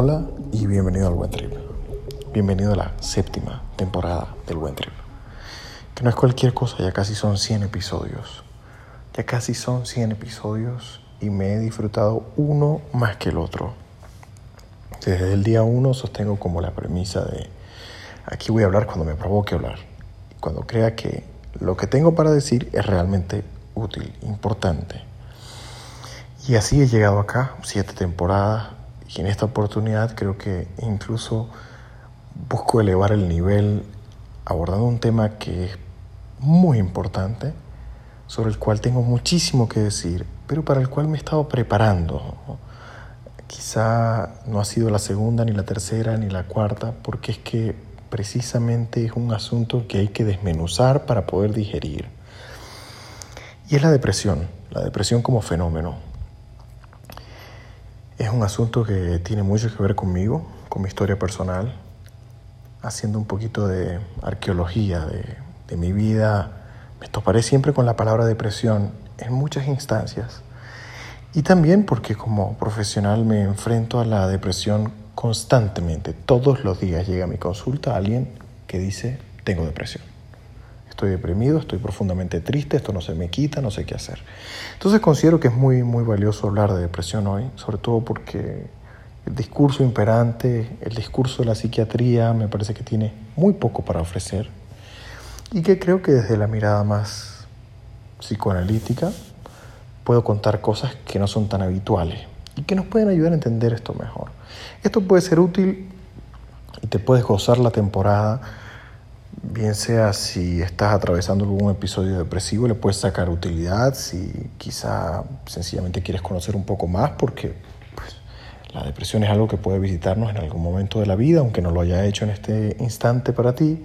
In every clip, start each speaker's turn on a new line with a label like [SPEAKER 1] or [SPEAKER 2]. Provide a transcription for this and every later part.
[SPEAKER 1] Hola y bienvenido al Buen Trip. Bienvenido a la séptima temporada del Buen Trip. Que no es cualquier cosa, ya casi son 100 episodios. Ya casi son 100 episodios y me he disfrutado uno más que el otro. Desde el día uno sostengo como la premisa de aquí voy a hablar cuando me provoque hablar. Cuando crea que lo que tengo para decir es realmente útil, importante. Y así he llegado acá, siete temporadas, y en esta oportunidad creo que incluso busco elevar el nivel abordando un tema que es muy importante, sobre el cual tengo muchísimo que decir, pero para el cual me he estado preparando. Quizá no ha sido la segunda, ni la tercera, ni la cuarta, porque es que precisamente es un asunto que hay que desmenuzar para poder digerir. Y es la depresión, la depresión como fenómeno. Es un asunto que tiene mucho que ver conmigo, con mi historia personal, haciendo un poquito de arqueología de, de mi vida. Me toparé siempre con la palabra depresión en muchas instancias. Y también porque como profesional me enfrento a la depresión constantemente. Todos los días llega a mi consulta alguien que dice, tengo depresión. Estoy deprimido, estoy profundamente triste, esto no se me quita, no sé qué hacer. Entonces considero que es muy, muy valioso hablar de depresión hoy, sobre todo porque el discurso imperante, el discurso de la psiquiatría me parece que tiene muy poco para ofrecer y que creo que desde la mirada más psicoanalítica puedo contar cosas que no son tan habituales y que nos pueden ayudar a entender esto mejor. Esto puede ser útil y te puedes gozar la temporada, bien sea si estás atravesando algún episodio depresivo, le puedes sacar utilidad, si quizá sencillamente quieres conocer un poco más, porque pues, la depresión es algo que puede visitarnos en algún momento de la vida, aunque no lo haya hecho en este instante para ti,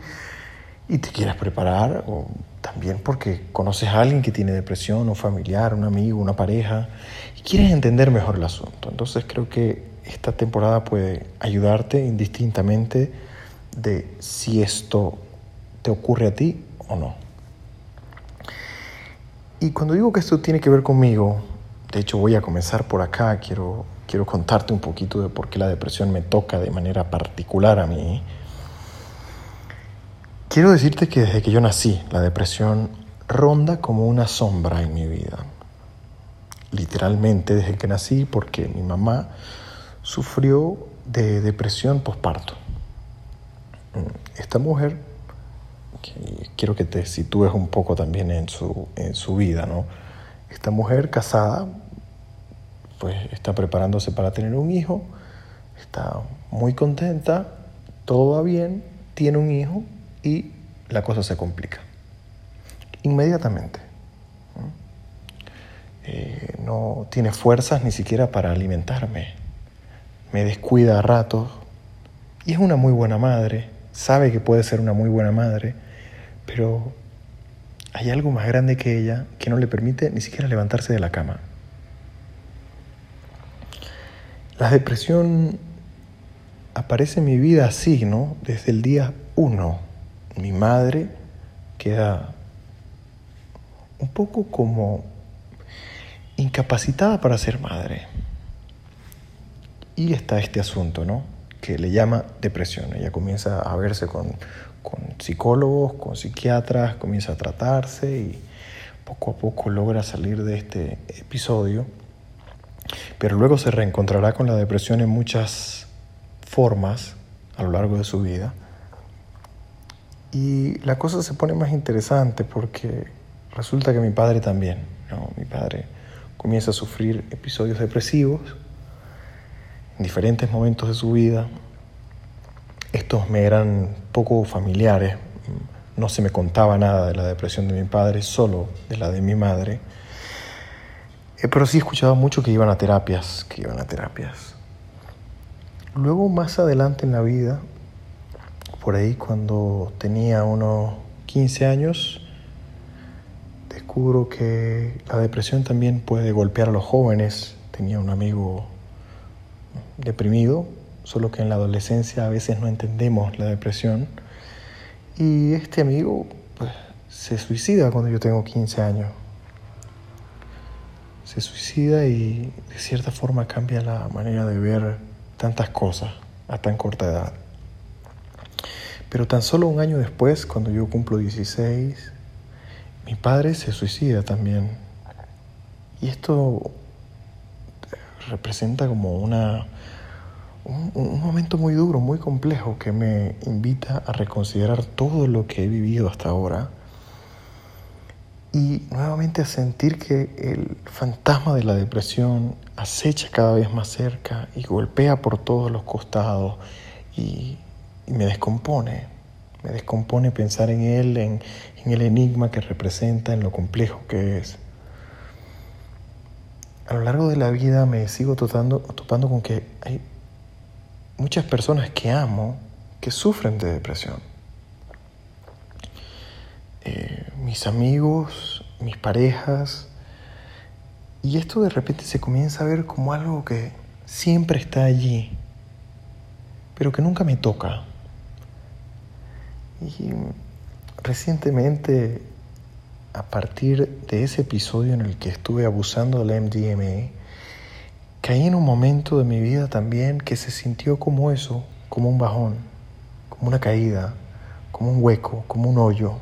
[SPEAKER 1] y te quieres preparar, o también porque conoces a alguien que tiene depresión, un familiar, un amigo, una pareja, y quieres entender mejor el asunto. Entonces creo que esta temporada puede ayudarte indistintamente de si esto te ocurre a ti o no. Y cuando digo que esto tiene que ver conmigo, de hecho voy a comenzar por acá, quiero, quiero contarte un poquito de por qué la depresión me toca de manera particular a mí. Quiero decirte que desde que yo nací, la depresión ronda como una sombra en mi vida. Literalmente desde que nací, porque mi mamá sufrió de depresión postparto. Esta mujer, quiero que te sitúes un poco también en su, en su vida, ¿no? Esta mujer casada, pues está preparándose para tener un hijo, está muy contenta, todo va bien, tiene un hijo y la cosa se complica. Inmediatamente. Eh, no tiene fuerzas ni siquiera para alimentarme me descuida a ratos y es una muy buena madre, sabe que puede ser una muy buena madre, pero hay algo más grande que ella que no le permite ni siquiera levantarse de la cama. La depresión aparece en mi vida así, ¿no? Desde el día uno. Mi madre queda un poco como incapacitada para ser madre. Y está este asunto, ¿no? Que le llama depresión. Ella comienza a verse con, con psicólogos, con psiquiatras, comienza a tratarse y poco a poco logra salir de este episodio. Pero luego se reencontrará con la depresión en muchas formas a lo largo de su vida. Y la cosa se pone más interesante porque resulta que mi padre también, ¿no? Mi padre comienza a sufrir episodios depresivos en diferentes momentos de su vida. Estos me eran poco familiares, no se me contaba nada de la depresión de mi padre, solo de la de mi madre. Eh, pero sí escuchaba mucho que iban a terapias, que iban a terapias. Luego más adelante en la vida, por ahí cuando tenía unos 15 años, descubro que la depresión también puede golpear a los jóvenes. Tenía un amigo deprimido, solo que en la adolescencia a veces no entendemos la depresión. Y este amigo pues, se suicida cuando yo tengo 15 años. Se suicida y de cierta forma cambia la manera de ver tantas cosas a tan corta edad. Pero tan solo un año después, cuando yo cumplo 16, mi padre se suicida también. Y esto representa como una, un, un, momento muy duro, muy complejo, que me invita a reconsiderar todo lo que he vivido hasta ahora y nuevamente a sentir que el fantasma de la depresión acecha cada vez más cerca y golpea por todos los costados y, me descompone. Me descompone pensar en él, en, en el enigma que representa, en lo complejo que es. A lo largo de la vida me sigo topando, topando con que hay muchas personas que amo que sufren de depresión. Eh, mis amigos, mis parejas, y esto de repente se comienza a ver como algo que siempre está allí, pero que nunca me toca. Y recientemente, a partir de ese episodio en el que estuve abusando del MDMA, caí en un momento de mi vida también que se sintió como eso, como un bajón, como una caída, como un hueco, como un hoyo.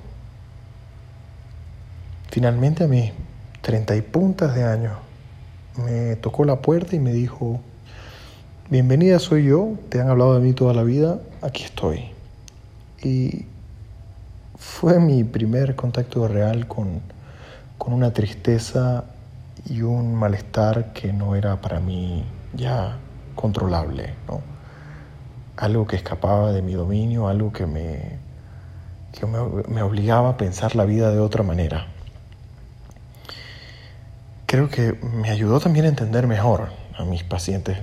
[SPEAKER 1] Finalmente a mí treinta y puntas de años, me tocó la puerta y me dijo, bienvenida soy yo, te han hablado de mí toda la vida, aquí estoy. Y fue mi primer contacto real con, con una tristeza y un malestar que no era para mí ya controlable, ¿no? algo que escapaba de mi dominio, algo que me, que me, me obligaba a pensar la vida de otra manera creo que me ayudó también a entender mejor a mis pacientes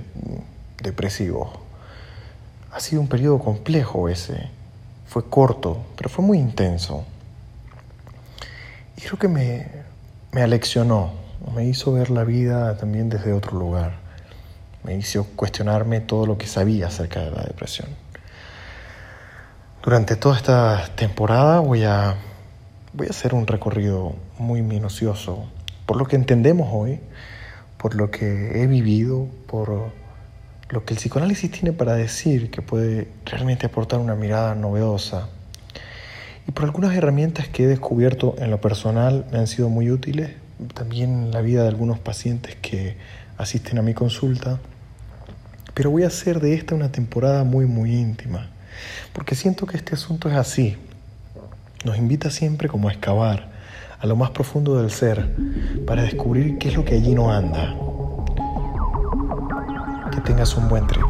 [SPEAKER 1] depresivos. Ha sido un periodo complejo ese. Fue corto, pero fue muy intenso. Y creo que me, me aleccionó, me hizo ver la vida también desde otro lugar. Me hizo cuestionarme todo lo que sabía acerca de la depresión. Durante toda esta temporada voy a, voy a hacer un recorrido muy minucioso por lo que entendemos hoy, por lo que he vivido, por lo que el psicoanálisis tiene para decir que puede realmente aportar una mirada novedosa y por algunas herramientas que he descubierto en lo personal me han sido muy útiles, también la vida de algunos pacientes que asisten a mi consulta, pero voy a hacer de esta una temporada muy muy íntima, porque siento que este asunto es así, nos invita siempre como a excavar, a lo más profundo del ser para descubrir qué es lo que allí no anda. Que tengas un buen trip.